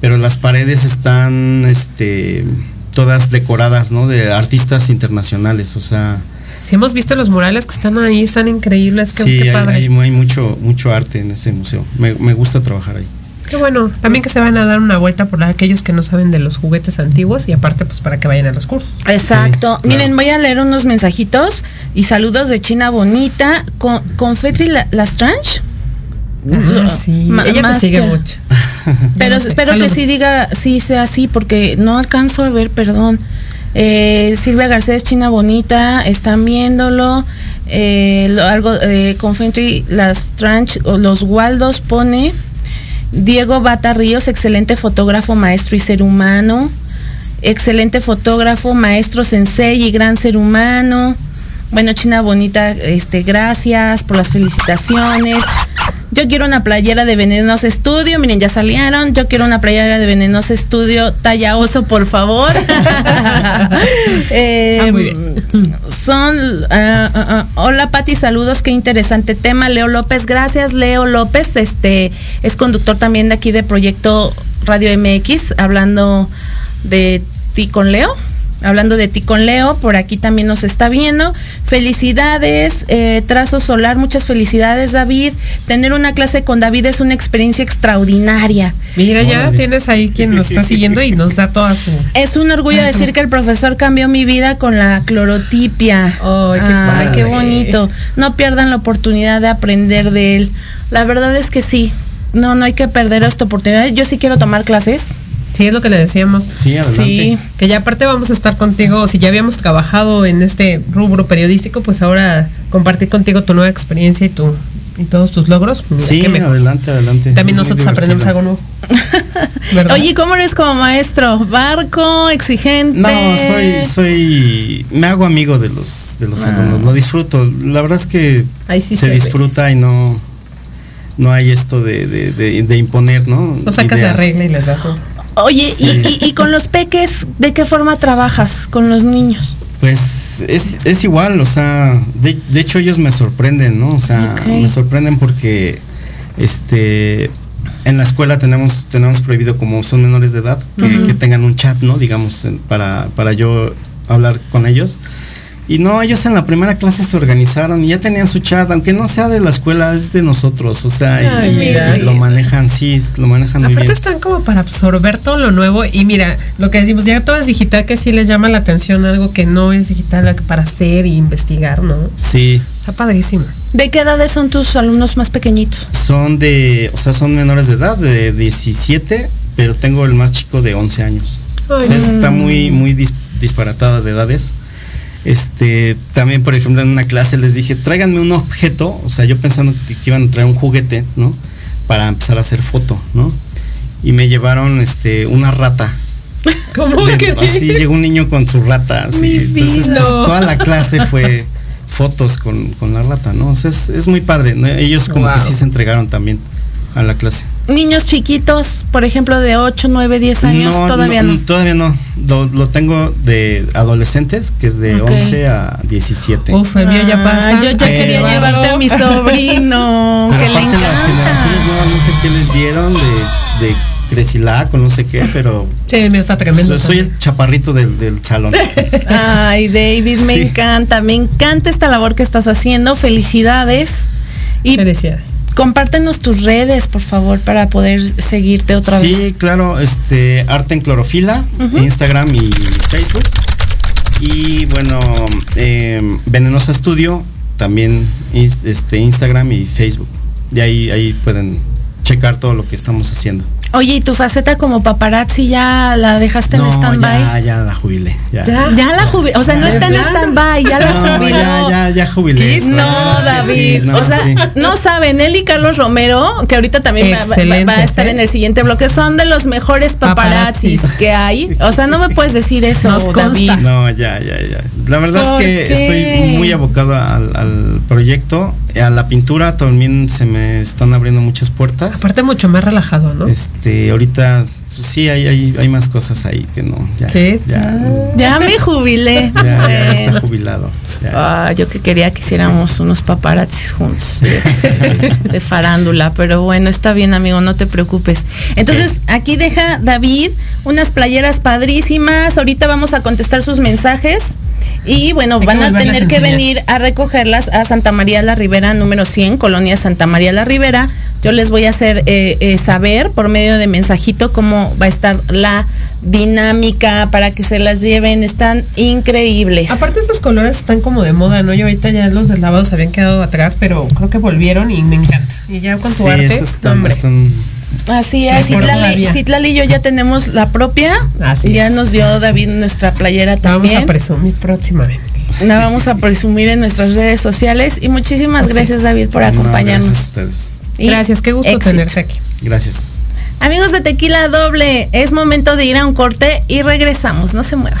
pero las paredes están este todas decoradas, ¿no? De artistas internacionales, o sea, Si hemos visto los murales que están ahí, están increíbles. Qué, sí, qué hay, padre. hay- hay mucho mucho arte en ese museo. Me, me gusta trabajar ahí. Qué bueno. También que se van a dar una vuelta por aquellos que no saben de los juguetes antiguos y aparte pues para que vayan a los cursos. Exacto. Sí, Miren, claro. voy a leer unos mensajitos y saludos de China Bonita. Con, Confetri La- Lastrange. Ah, sí. Ma- Ella te sigue mucho. Pero espero Saludos. que sí diga, sí sea así, porque no alcanzo a ver, perdón. Eh, Silvia Garcés, China Bonita, están viéndolo. Eh, lo- algo de Confentry, las Tranch, o los Waldos pone. Diego Bata Ríos, excelente fotógrafo, maestro y ser humano. Excelente fotógrafo, maestro sensei y gran ser humano. Bueno, China Bonita, este, gracias por las felicitaciones. Yo quiero una playera de Venenos Estudio. Miren, ya salieron. Yo quiero una playera de Venenos Estudio. Talla oso, por favor. Eh, Ah, muy bien. Son. ah, ah. hola, Pati, saludos. Qué interesante tema. Leo López, gracias. Leo López, este, es conductor también de aquí de Proyecto Radio MX, hablando de ti con Leo. Hablando de ti con Leo, por aquí también nos está viendo. Felicidades, eh, Trazo Solar, muchas felicidades David. Tener una clase con David es una experiencia extraordinaria. Mira, ya tienes ahí quien nos está siguiendo y nos da toda su. Es un orgullo decir que el profesor cambió mi vida con la clorotipia. Ay, qué Ay, qué padre. bonito. No pierdan la oportunidad de aprender de él. La verdad es que sí. No, no hay que perder esta oportunidad. Yo sí quiero tomar clases. Sí, es lo que le decíamos. Sí, adelante. Sí. Que ya aparte vamos a estar contigo, si ya habíamos trabajado en este rubro periodístico, pues ahora compartir contigo tu nueva experiencia y tu y todos tus logros. Mira, Sí, adelante, adelante. También Es nosotros aprendemos algo nuevo. ¿Verdad? Oye, ¿cómo eres como maestro? ¿Barco? ¿Exigente? No, soy, soy, me hago amigo de los, de los Ah. alumnos, lo disfruto. La verdad es que Ahí sí se disfruta y no, no hay esto de, de, de- de imponer, ¿no? No sacas la Ideas. regla y les das todo. Oye, Sí. y, y- y con los peques, ¿de qué forma trabajas con los niños? Pues es, es igual, o sea, de, de hecho ellos me sorprenden, ¿no? O sea, me sorprenden porque este en la escuela tenemos tenemos prohibido como son menores de edad que, que tengan un chat, ¿no? Digamos, para, para yo hablar con ellos. Y no, ellos en la primera clase se organizaron y ya tenían su chat, aunque no sea de la escuela, es de nosotros, o sea, y- Ay, y, mira. y lo manejan, sí, lo manejan muy Aparte bien. están como para absorber todo lo nuevo y mira, lo que decimos, ya todo es digital, que sí les llama la atención algo que no es digital para hacer e investigar, ¿no? Sí, Está padrísimo. ¿De qué edades son tus alumnos más pequeñitos? son de, o sea, son menores de edad, de 17, pero tengo el más chico de 11 años. O sea, Ay. está muy, muy dis- disparatada de edades. Este, también, por ejemplo, en una clase les dije, tráiganme un objeto, o sea, yo pensando que, que iban a traer un juguete, ¿no? Para empezar a hacer foto, ¿no? Y me llevaron, este, una rata. ¿Cómo De- que así llegó un niño con su rata, así. Mi Entonces, pues, toda la clase fue fotos con, con la rata, ¿no? O sea, es, es muy padre, ¿no? Ellos como que sí se entregaron también a la clase. Niños chiquitos, por ejemplo, de 8, 9, 10 años, todavía no. Todavía no. Lo, lo tengo de adolescentes, que es de Ok. 11 a 17. Uf, el mío ya pasa. Yo ya quería llevarte a mi sobrino, que le las encanta. no sé qué les dieron de, de Cresilac o no sé qué, pero Sí, el mío está tremendo. soy, soy el chaparrito del, del salón. Ay, David, me Sí. encanta, me encanta esta labor que estás haciendo. Felicidades. Y Felicidades. Compártenos tus redes, por favor, para poder seguirte otra sí, vez. claro, este arte en clorofila, Instagram y Facebook. Y bueno, eh, Venenosa Studio, también este, Instagram y Facebook. De ahí, ahí pueden checar todo lo que estamos haciendo. Oye, ¿y tu faceta como paparazzi ya la dejaste en stand-by? ya, ya la jubilé. Ya, Ya, la jubilé. O sea, no Ya, está en stand-by, ya la No, jubiló. ya, ya, ya jubilé. No, Sí, David. no, o sea, sí. no saben, él y Carlos Romero, que ahorita también va- va, va a estar ¿eh? en el siguiente bloque, son de los mejores paparazzis Paparazzis. que hay. O sea, no me puedes decir eso, Nos consta. David. No, ya, ya, ya. La verdad ¿Por es que qué? estoy muy abocado al, al proyecto. A la pintura también se me están abriendo muchas puertas. Aparte mucho más relajado, ¿no? Este, ahorita pues, sí hay, hay, hay más cosas ahí que no. Ya, ¿Qué? Ya, Ya me jubilé. ya, ya está jubilado. Ya. Ah, yo que quería que hiciéramos unos paparazzis juntos de farándula, pero bueno, está bien, amigo, no te preocupes. Entonces, aquí deja David unas playeras padrísimas. Ahorita vamos a contestar sus mensajes. Y bueno, Hay van a tener a que venir a recogerlas a Santa María la Ribera, número 100, Colonia Santa María la Ribera. Yo les voy a hacer eh, eh, saber por medio de mensajito cómo va a estar la dinámica para que se las lleven. Están increíbles. Aparte estos colores están como de moda, ¿no? Yo ahorita ya los deslavados habían quedado atrás, pero creo que volvieron y me encanta. Y ya con tu Sí, arte, esos están, hombre. están- Así es, Citlali, y yo ya tenemos la propia. Así ya es. nos dio David nuestra playera La vamos también. a presumir próximamente. la vamos a presumir en nuestras redes sociales. Y muchísimas gracias, David, por no, acompañarnos. gracias a ustedes. Y Gracias, qué gusto éxito. tenerte aquí. Gracias. Amigos de Tequila Doble, es momento de ir a un corte y regresamos. No se muevan.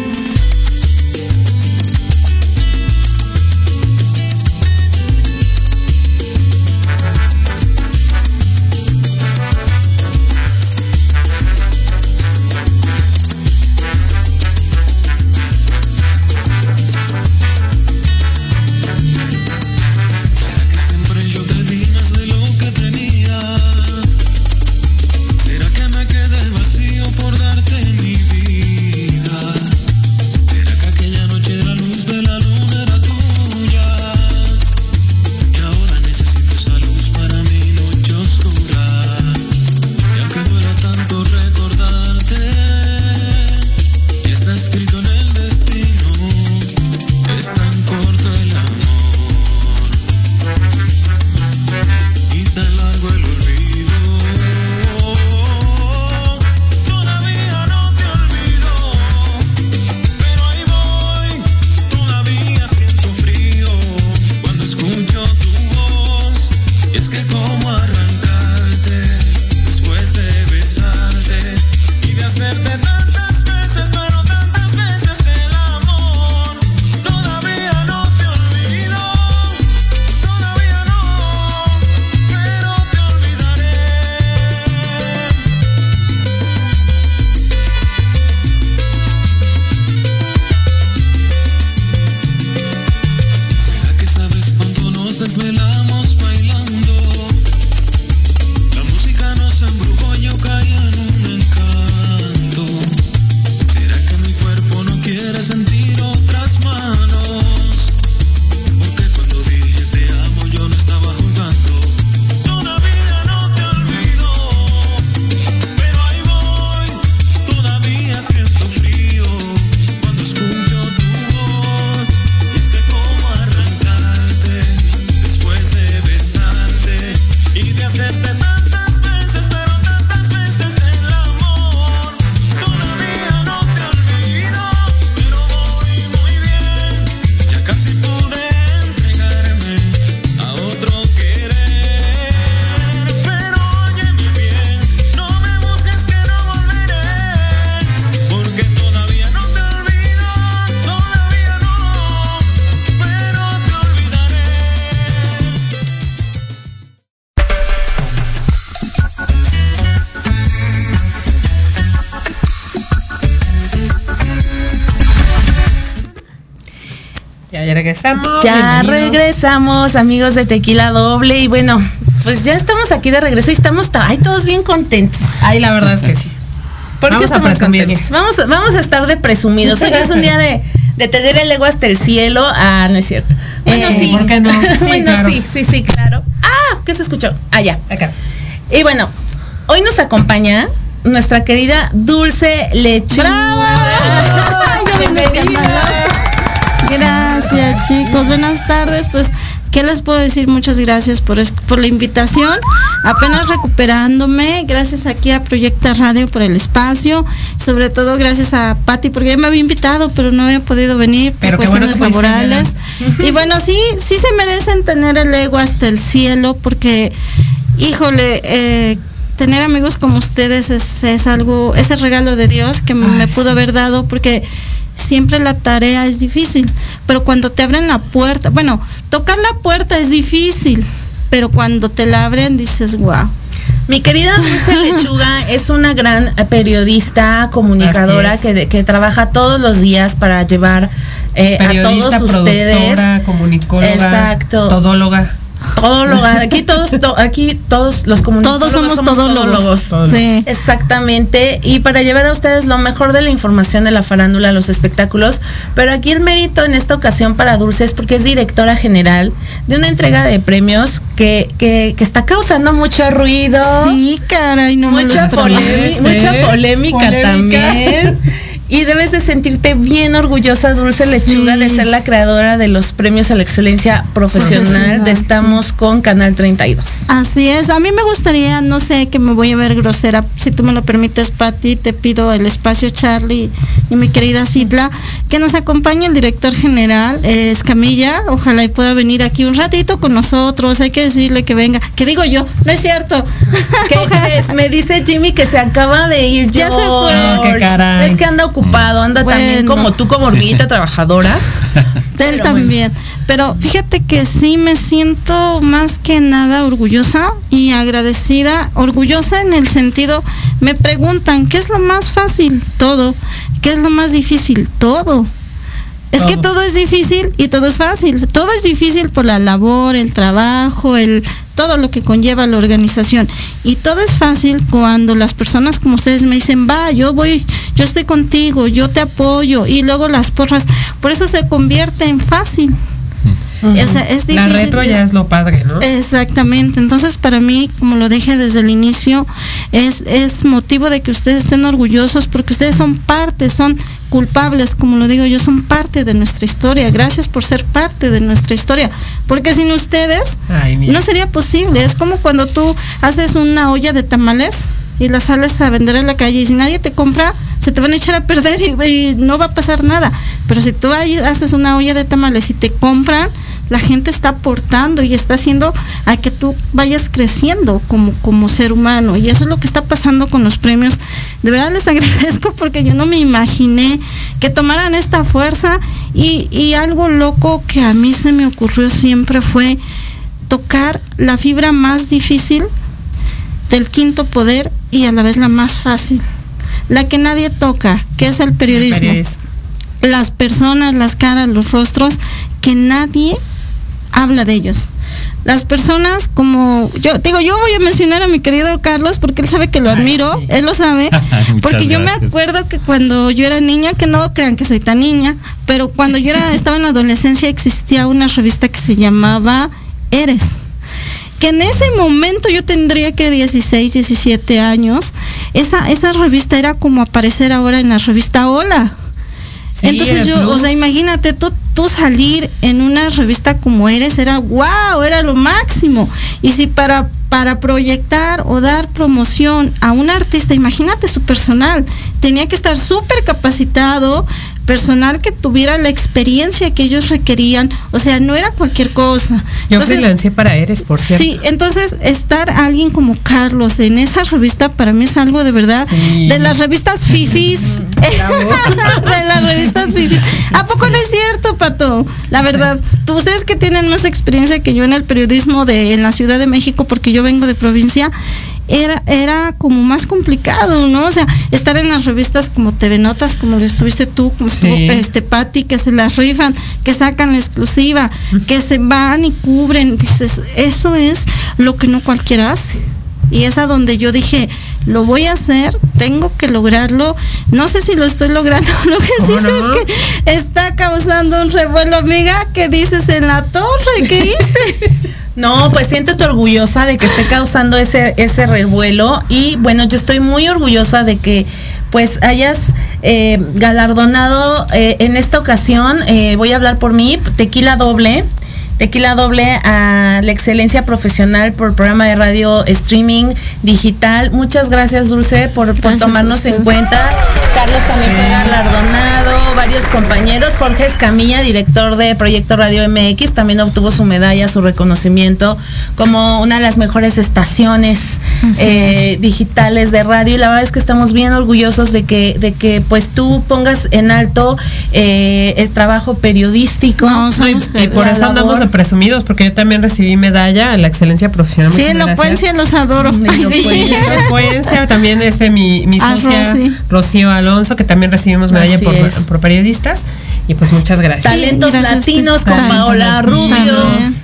Cuánto regresamos. Ya regresamos, amigos de Tequila Doble. Y bueno, pues ya estamos aquí de regreso y estamos ay, todos bien contentos. Ay, la verdad es que sí. ¿Por qué Vamos a estamos presumirles. contentos? Vamos, a- vamos a estar de presumidos. Hoy es un día de, de tener el ego hasta el cielo. Ah, no es cierto. Bueno, Eh, sí. ¿por qué no? Sí, bueno, claro. sí, sí, sí, claro. Ah, ¿qué se escuchó? Ah, ya. Acá. Y bueno, hoy nos acompaña nuestra querida Dulce Lechuga. Chicos, buenas tardes. Pues, ¿qué les puedo decir? Muchas gracias por, por la invitación. Apenas recuperándome, gracias aquí a Proyecta Radio por el espacio. Sobre todo gracias a Patti, porque ya me había invitado, pero no había podido venir por Pero qué bueno cuestiones laborales. Y bueno, sí, sí se merecen tener el ego hasta el cielo, porque, híjole, eh, tener amigos como ustedes es, es algo, es el regalo de Dios que me pudo haber dado, porque siempre la tarea es difícil, pero cuando te abren la puerta, bueno, tocar la puerta es difícil, pero cuando te la abren dices, wow. Mi querida Dulce Lechuga es una gran eh, periodista, comunicadora es. que, que trabaja todos los días para llevar eh, a todos ustedes. productora, comunicóloga, Exacto. todóloga. Todóloga. Aquí todos, to- aquí todos los comunicadores Todos somos todólogos. Sí. Exactamente. Y para llevar a ustedes lo mejor de la información de la farándula, los espectáculos. Pero aquí el mérito en esta ocasión para Dulce es porque es directora general de una entrega de premios que, que, que está causando mucho ruido. Sí, caray, no me lo mucha, esperaba. polémi- mucha polémica, Polémica. también. Y debes de sentirte bien orgullosa, Dulce Lechuga, Sí. de ser la creadora de los premios a la excelencia profesional Profesional, de Estamos con Canal 32. Así es, a mí me gustaría, no sé, que me voy a ver grosera, si tú me lo permites, Patti, te pido el espacio, Charlie y mi querida Sidla, que nos acompañe el director general, eh, Escamilla, ojalá y pueda venir aquí un ratito con nosotros, hay que decirle que venga, que digo yo, no es cierto. ¿Qué crees? Me dice Jimmy que se acaba de ir Ya se fue. George. Ah, qué caray. Es que anda ocupado, anda también como tú como hormiguita trabajadora. Él también. Pero fíjate que sí me siento más que nada orgullosa y agradecida. Orgullosa en el sentido, me preguntan, ¿qué es lo más fácil? Todo. ¿Qué es lo más difícil? Todo. Es que todo es difícil y todo es fácil. Todo es difícil por la labor, el trabajo, el todo lo que conlleva la organización. Y todo es fácil cuando las personas como ustedes me dicen, va, yo voy, yo estoy contigo, yo te apoyo. Y luego las porras, por eso se convierte en fácil. O sea, es La difícil, retro es- ya es lo padre, ¿no? Exactamente. Entonces, para mí, como lo dije desde el inicio, es, es motivo de que ustedes estén orgullosos porque ustedes son parte, son culpables, como lo digo yo, son parte de nuestra historia. Gracias por ser parte de nuestra historia. Porque sin ustedes Ay, no sería posible. Es como cuando tú haces una olla de tamales y la sales a vender en la calle y si nadie te compra, se te van a echar a perder y, y no va a pasar nada. Pero si tú haces una olla de tamales y te compran, la gente está aportando y está haciendo a que tú vayas creciendo como, como ser humano. Y eso es lo que está pasando con los premios. De verdad les agradezco porque yo no me imaginé que tomaran esta fuerza y, y algo loco que a mí se me ocurrió siempre fue tocar la fibra más difícil del quinto poder y a la vez la más fácil. La que nadie toca, que es el periodismo. Periodismo. Las personas, las caras, los rostros, que nadie habla de ellos. Las personas como yo digo, yo voy a mencionar a mi querido Carlos porque él sabe que lo admiro, él lo sabe, porque yo me acuerdo que cuando yo era niña, que no crean que soy tan niña, pero cuando yo era estaba en la adolescencia existía una revista que se llamaba Eres que en ese momento yo tendría que 16, 17 años, esa, esa revista era como aparecer ahora en la revista Hola. Sí, Entonces yo, plus. o sea, imagínate, tú, tú salir en una revista como eres, era wow, era lo máximo. Y si para, para proyectar o dar promoción a un artista, imagínate su personal, tenía que estar súper capacitado, personal que tuviera la experiencia que ellos requerían, o sea, no era cualquier cosa. Yo Entonces, freelancé para Eres, por cierto. Sí, entonces estar alguien como Carlos en esa revista para mí es algo de verdad Sí. de las revistas fifis. de las revistas fifis. ¿A poco no es cierto, Pato? La verdad, tú, ustedes que tienen más experiencia que yo en el periodismo de en la Ciudad de México porque yo vengo de provincia era, era como más complicado, ¿no? O sea, estar en las revistas como TV Notas, como lo estuviste tú, como Sí. este Patti, que se las rifan, que sacan la exclusiva, que se van y cubren. Dices, eso es lo que no cualquiera hace. Y es a donde yo dije, lo voy a hacer, tengo que lograrlo. No sé si lo estoy logrando, lo que sí ¿Cómo sé no? es que está causando un revuelo, amiga. ¿Qué dices en la torre? ¿Qué hice? No, pues siéntete orgullosa de que esté causando ese, ese revuelo y bueno, yo estoy muy orgullosa de que pues hayas eh, galardonado eh, en esta ocasión, eh, voy a hablar por mí, tequila doble. Tequila doble a la excelencia profesional por el programa de radio streaming digital. Muchas gracias, Dulce, por, por Gracias tomarnos usted. en cuenta. Carlos también fue galardonado, varios compañeros. Jorge Escamilla, director de Proyecto Radio MX, también obtuvo su medalla, su reconocimiento como una de las mejores estaciones eh, digitales de radio. Y la verdad es que estamos bien orgullosos de que, de que pues tú pongas en alto eh, el trabajo periodístico. No, son y- por eso andamos de presumidos, porque yo también recibí medalla a la excelencia profesional. Sí, elocuencia los adoro. Sí. también este mi, mi. Rocío Alonso, que también recibimos medalla por, por periodistas. Y pues muchas gracias. Talentos gracias, latinos con Paola. Rubio,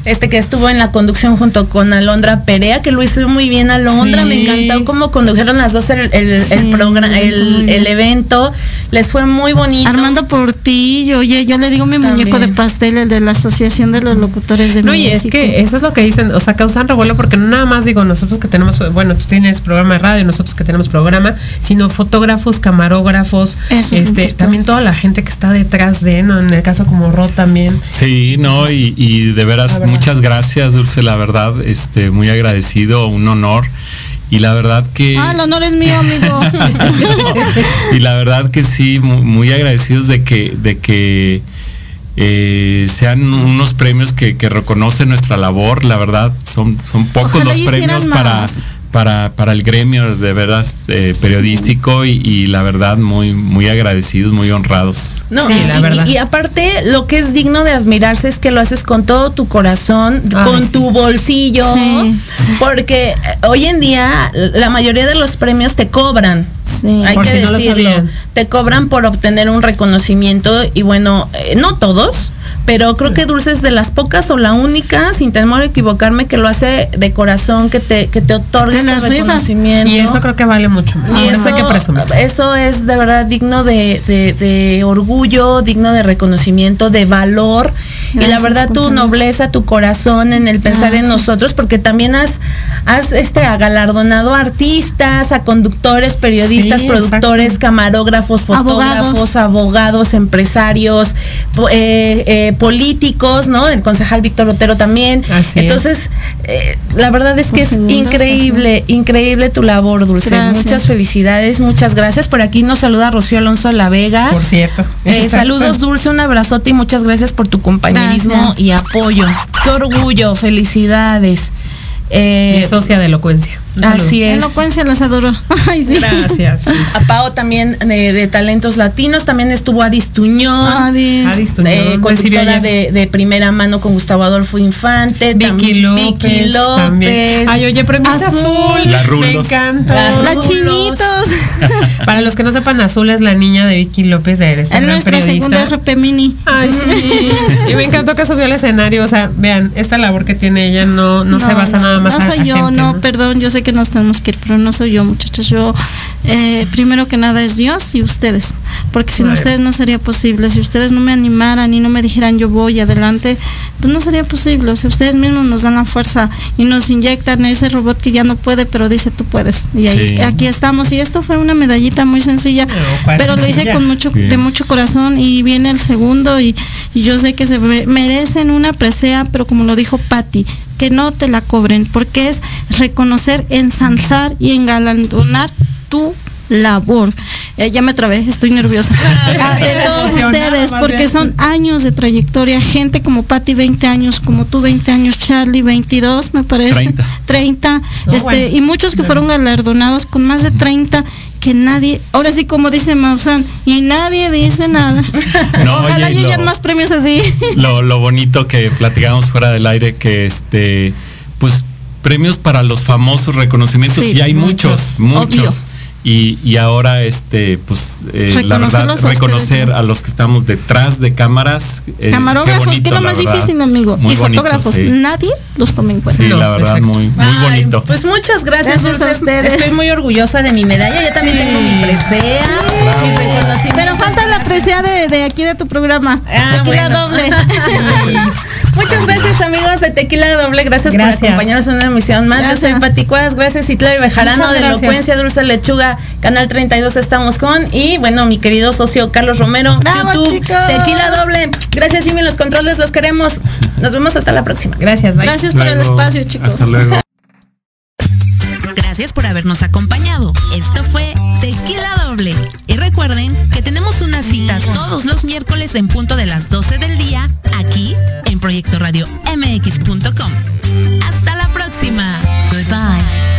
este que estuvo en la conducción junto con Alondra Perea, que lo hizo muy bien Alondra, Sí. me encantó cómo condujeron las dos el, el, Sí, el programa, el evento, el, les fue muy bonito. Armando Portillo, oye, yo le digo mi También. muñeco de pastel, el de la Asociación de los Locutores de No, y México. es que eso es lo que dicen, o sea, causan revuelo porque no nada más digo nosotros que tenemos, bueno, tú tienes programa de radio, nosotros que tenemos programa, sino fotógrafos, camarógrafos, Eso este, también toda la gente que está detrás de, ¿no? En el caso como Rod también. Sí, no, y, y de veras, muchas gracias, Dulce, la verdad, este, muy agradecido, un honor. Y la verdad que. Ah, el honor es mío, amigo. y la verdad que sí, mu- muy, agradecidos de que, de que eh, sean unos premios que, que reconocen nuestra labor. La verdad, son, son pocos Ojalá los premios para, más. Para, para el gremio de veras eh, periodístico y, y la verdad muy, muy agradecidos, muy honrados. No, Sí, y, la verdad. y- y aparte, lo que es digno de admirarse es que lo haces con todo tu corazón, Ay, con sí. tu bolsillo, porque eh, hoy en día la mayoría de los premios te cobran. Sí. Hay que si decirlo. te cobran por obtener un reconocimiento y bueno, eh, no todos, pero creo que Dulce es de las pocas o la única, sin temor a equivocarme, que lo hace de corazón, que te, que te otorga Te este reconocimiento. Y eso creo que vale mucho más. Y eso hay que presumir. eso es de verdad digno de, de- de orgullo, digno de reconocimiento, de valor. y la verdad tu nobleza, tu corazón en el pensar en nosotros, porque también has, has este galardonado a artistas, a conductores, periodistas, Sí, productores, exacto. camarógrafos, fotógrafos, abogados, empresarios, eh, eh, políticos, ¿no? El concejal Víctor Otero también. Así es. Entonces, eh, la verdad es que es segunda increíble, increíble tu labor, Dulce. Gracias. Muchas felicidades, muchas gracias. Por aquí nos saluda Rocío Alonso La Vega. Por cierto. Saludos Dulce, un abrazote y muchas gracias por tu compañerismo Gracias. y apoyo. Qué orgullo, felicidades. Eh, Mi socia de elocuencia. Así es. Elocuencia los adoro. Ay, sí. Gracias. A Pao también de, de talentos latinos, también estuvo Adis Tuñón. Adis. Adis Tuñón, eh, conductora de, de primera mano con Gustavo Adolfo Infante. Vicky también López, Vicky López. también. Ay, oye, premios Azul. azul. La Me Rulos. encanta. La La Rulos. chinitos. Para los que no sepan, Azul es la niña de Vicky López de esta Es nuestra segunda RP mini. Ay, sí. y me encantó que subió al escenario. O sea, vean, esta labor que tiene ella no, no, se basa nada más No a- soy a yo, gente, no, perdón, yo sé que nos tenemos que ir, pero no soy yo, muchachos. Yo, eh, primero que nada, es Dios y ustedes. Porque sin ustedes no sería posible. Si ustedes no me animaran y no me dijeran yo voy adelante, pues no sería posible. O sea, ustedes mismos nos dan la fuerza y nos inyectan ese robot que ya no puede, pero dice tú puedes. Y ahí, Sí. aquí estamos. Y esto fue una medallita muy sencilla, No, ¿cuál pero lo hice con mucho, de mucho corazón y viene el segundo y, y yo sé que se me- merecen una presea, pero como lo dijo Patti, que no te la cobren, porque es reconocer, ensalzar y engalandonar tu labor. Eh, ya me trabé, estoy nerviosa. Ah, de todos ustedes, porque son años de trayectoria, gente como Patti 20 años, como tú 20 años, Charlie 22 me parece. 30. 30, No, este, bueno. y muchos que fueron galardonados con más de 30 que nadie, ahora sí como dice Maussan, y nadie dice nada. No, Ojalá oye, lo- más premios así. lo, lo bonito que platicamos fuera del aire que este pues premios para los famosos reconocimientos Sí, y hay muchos, muchos. Y, y ahora este pues eh, la verdad a reconocer ¿no? a los que estamos detrás de cámaras eh, qué Camarógrafos, que bonito, es lo más verdad. difícil, amigo. Muy y bonito, fotógrafos. sí. Nadie los toma en cuenta. Sí, la verdad, muy, muy Ay, bonito. Pues muchas gracias, Gracias a ustedes. Estoy muy orgullosa de mi medalla. Yo también tengo mi presea, mi reconocimiento. Pero falta la presea de, de aquí de tu programa. Ah, Tequila bueno. doble. Muchas gracias amigos de Tequila Doble, gracias, Gracias. por acompañarnos en una emisión más. Yo Gracias. soy Pati Cuadras, gracias Itlari Bejarano de. Elocuencia, Dulce Lechuga, Canal 32 estamos con y bueno, mi querido socio Carlos Romero, ¡Bravo, YouTube, chicos! Tequila Doble. Gracias Jimmy, los controles los queremos. Nos vemos hasta la próxima. Gracias, bye. Gracias por el espacio, chicos. Hasta luego. Gracias por habernos acompañado. Esto fue Tequila Doble. Y recuerden que tenemos una cita todos los miércoles en punto de las 12 del día aquí en Proyecto Radio MX.com. Hasta la próxima. Goodbye.